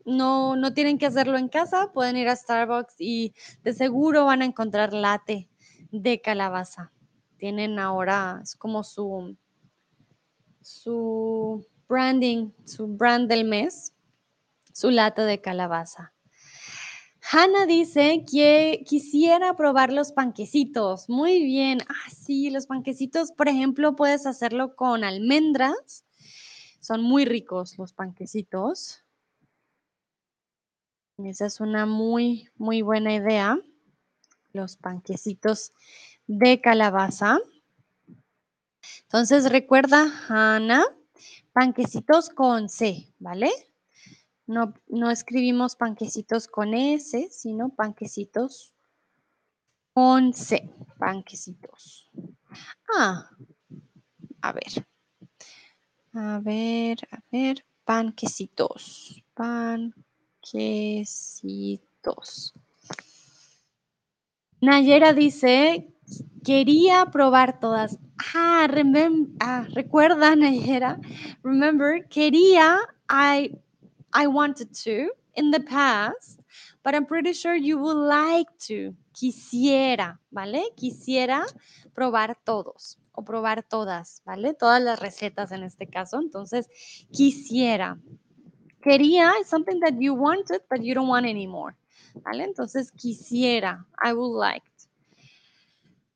Speaker 1: no, no tienen que hacerlo en casa, pueden ir a Starbucks y de seguro van a encontrar latte de calabaza. Tienen ahora, es como su, su branding, su brand del mes su lata de calabaza. Hannah dice que quisiera probar los panquecitos. Muy bien. Ah, sí, los panquecitos, por ejemplo, puedes hacerlo con almendras. Son muy ricos los panquecitos. Esa es una muy, muy buena idea. Los panquecitos de calabaza. Entonces, recuerda, Hannah, panquecitos con C, ¿vale? No, no escribimos panquecitos con S, sino panquecitos con C. Panquecitos. Ah, a ver. A ver, a ver. Panquecitos. Panquecitos. Nayera dice, quería probar todas. Ah, ah recuerda, (laughs) Nayera. Remember, quería, I I wanted to in the past, but I'm pretty sure you would like to. Quisiera, ¿vale? Quisiera probar todos o probar todas, ¿vale? Todas las recetas en este caso. Entonces, quisiera. Quería is something that you wanted, but you don't want anymore. ¿Vale? Entonces, quisiera. I would like.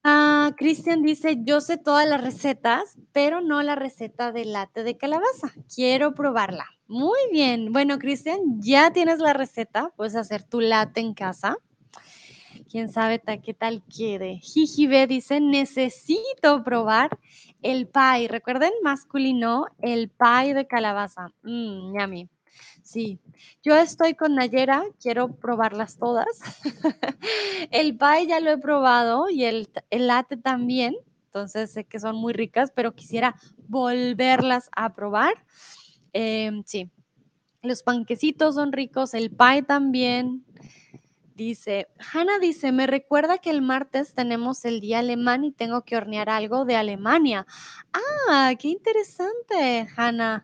Speaker 1: Ah, Cristian dice, yo sé todas las recetas, pero no la receta de latte de calabaza. Quiero probarla. Muy bien. Bueno, Cristian, ya tienes la receta. Puedes hacer tu latte en casa. Quién sabe qué tal quede. Jijibe dice, necesito probar el pie. Recuerden, masculino, el pie de calabaza. Mmm, yummy. Sí, yo estoy con Nayera, quiero probarlas todas. (laughs) el pie ya lo he probado y el, el latte también, entonces sé que son muy ricas, pero quisiera volverlas a probar. Em, sí, los panquecitos son ricos, el pie también. Dice, Hanna dice, me recuerda que el martes tenemos el día alemán y tengo que hornear algo de Alemania. Ah, qué interesante, Hanna.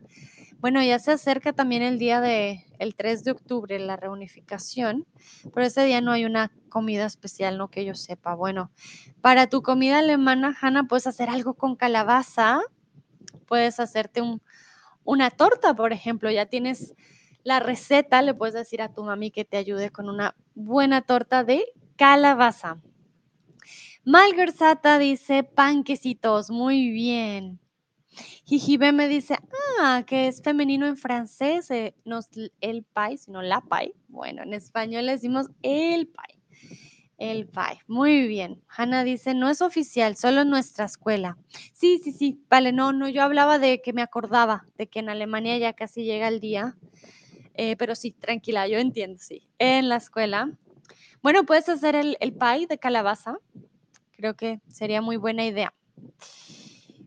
Speaker 1: Bueno, ya se acerca también el día de el 3 de octubre, la reunificación, pero ese día no hay una comida especial, no que yo sepa. Bueno, para tu comida alemana, Hanna, puedes hacer algo con calabaza, puedes hacerte un, una torta, por ejemplo, ya tienes la receta, le puedes decir a tu mami que te ayude con una buena torta de calabaza. Malgersata dice panquecitos, muy bien. Jijibe me dice, ah, que es femenino en francés, eh, no el pie, sino la pie. Bueno, en español le decimos el pie. El pie, muy bien. Hanna dice, no es oficial, solo en nuestra escuela. Sí, sí, sí, vale, no, no, yo hablaba de que me acordaba de que en Alemania ya casi llega el día, eh, pero sí, tranquila, yo entiendo, sí. En la escuela. Bueno, puedes hacer el, el pie de calabaza, creo que sería muy buena idea.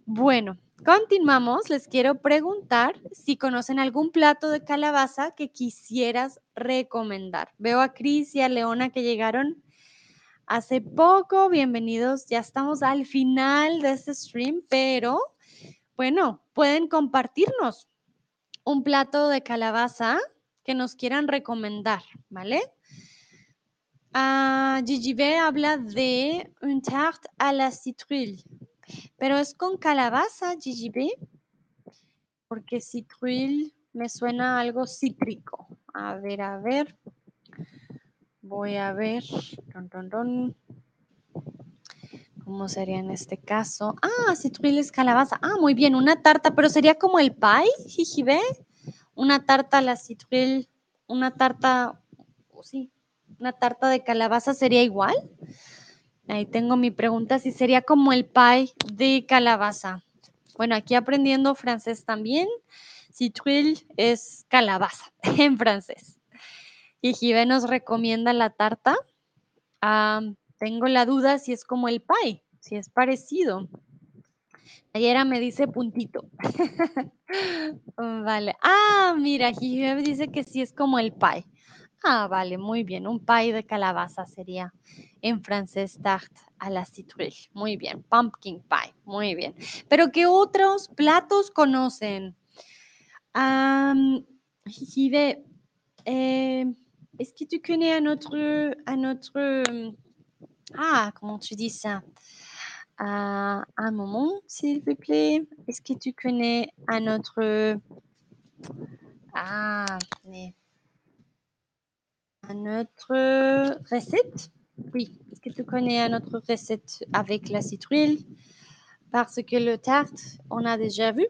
Speaker 1: Bueno, Continuamos, les quiero preguntar si conocen algún plato de calabaza que quisieras recomendar. Veo a Cris y a Leona que llegaron hace poco. Bienvenidos, ya estamos al final de este stream, pero bueno, pueden compartirnos un plato de calabaza que nos quieran recomendar, ¿vale? Ah, Gigi B habla de un tarte à la citrouille. Pero es con calabaza, GGB, porque citruil me suena algo cítrico. A ver, a ver. Voy a ver. ¿Cómo sería en este caso? Ah, citruil es calabaza. Ah, muy bien, una tarta, pero sería como el pie, jijibe. Una tarta la citruil, una tarta, oh, sí, una tarta de calabaza sería igual. Ahí tengo mi pregunta, si sería como el pie de calabaza. Bueno, aquí aprendiendo francés también. Citruil es calabaza (laughs) en francés. Y Jive nos recomienda la tarta. tengo la duda si es como el pie, si es parecido. Ayer me dice puntito. (laughs) vale. Ah, mira, Jive dice que sí es como el pie. Ah, vale, muy bien. Un pie de calabaza sería en francés tarte à la citrouille. Muy bien. Pumpkin pie. Muy bien. Pero ¿qué otros platos conocen? Um, eh, Est-ce que tu connais un autre, autre, ah, comment tu dis ça? Uh, un moment, s'il vous plaît. Est-ce que tu connais un autre, ah, mais notre recette? Oui, est-ce que tu connais notre recette avec la citrouille? Parce que le tarte, on a déjà vu,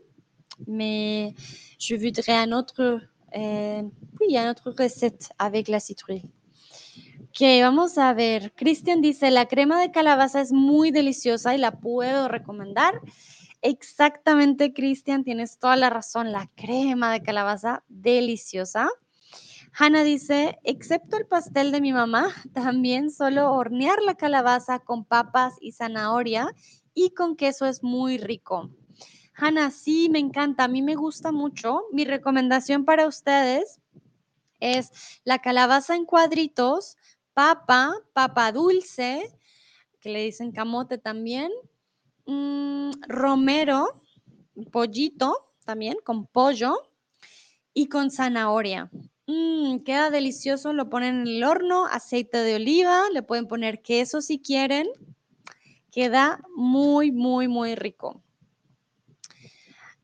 Speaker 1: mais je voudrais un autre, eh, oui, une autre recette avec la citrouille. Ok, vamos a ver. Cristian dice, la crema de calabaza es muy deliciosa y la puedo recomendar. Exactamente, Cristian, tienes toda la razón. La crema de calabaza, deliciosa. Hanna dice, excepto el pastel de mi mamá, también solo hornear la calabaza con papas y zanahoria y con queso es muy rico. Hanna, sí, me encanta, a mí me gusta mucho. Mi recomendación para ustedes es la calabaza en cuadritos, papa, papa dulce, que le dicen camote también, mm, romero, pollito también, con pollo y con zanahoria. Mm, queda delicioso, lo ponen en el horno, aceite de oliva, le pueden poner queso si quieren. Queda muy, muy, muy rico.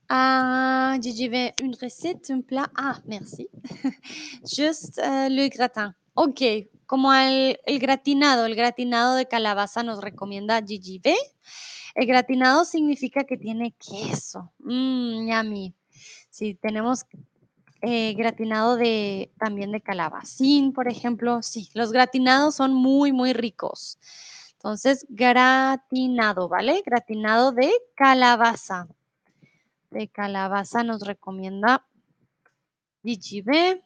Speaker 1: Ah, je vais une recette, un plat. Ah, merci. (laughs) Juste uh, le gratin. Ok, como el, el, gratinado, el gratinado de calabaza nos recomienda Gigi B. El gratinado significa que tiene queso. Mmm, yummy. Si tenemos eh, gratinado de también de calabacín, por ejemplo. Sí, los gratinados son muy, muy ricos. Entonces, gratinado, ¿vale? Gratinado de calabaza. De calabaza nos recomienda B.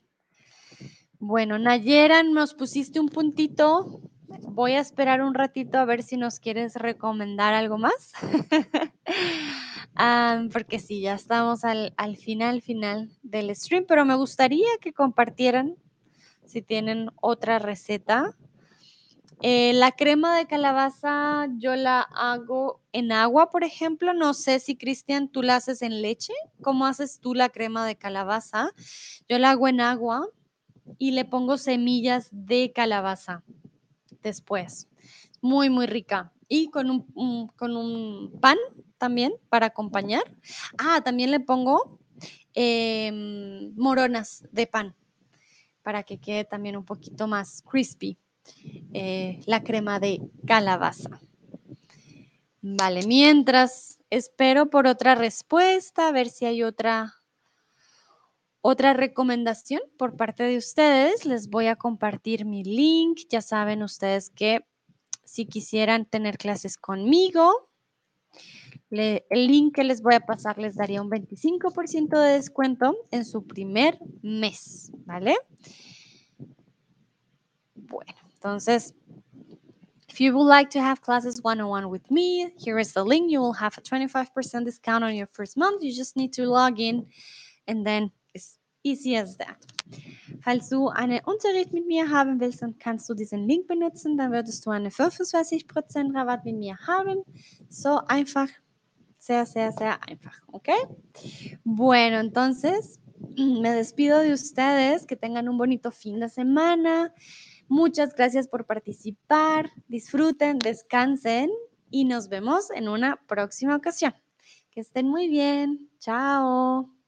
Speaker 1: Bueno, Nayera, nos pusiste un puntito. Voy a esperar un ratito a ver si nos quieres recomendar algo más. (laughs) Ah, porque sí, ya estamos al, final, final del stream, pero me gustaría que compartieran si tienen otra receta Eh, la crema de calabaza yo la hago en agua, por ejemplo. No sé si, Cristian, tú la haces en leche. ¿Cómo haces tú la crema de calabaza? Yo la hago en agua y le pongo semillas de calabaza después. Muy, muy rica. Y con un, con un pan también para acompañar. Ah, también le pongo em, moronas de pan para que quede también un poquito más crispy eh, la crema de calabaza. Vale, mientras espero por otra respuesta, a ver si hay otra, otra recomendación por parte de ustedes. Les voy a compartir mi link. Ya saben ustedes que si quisieran tener clases conmigo, el link que les voy a pasar les daría un 25% de descuento en su primer mes, ¿vale? Bueno, entonces, if you would like to have classes one-on-one with me, here is the link. You will have a 25% discount on your first month. You just need to log in and then it's easy as that. Falls du einen Unterricht mit mir haben willst, dann kannst du diesen Link benutzen. Dann würdest du eine 25% Rabatt mit mir haben. So einfach, sehr, sehr, sehr einfach, ¿ok? Bueno, entonces (clears throat) me despido de ustedes. Que tengan un bonito fin de semana. Muchas gracias por participar. Disfruten, descansen y nos vemos en una próxima ocasión. Que estén muy bien. Chao.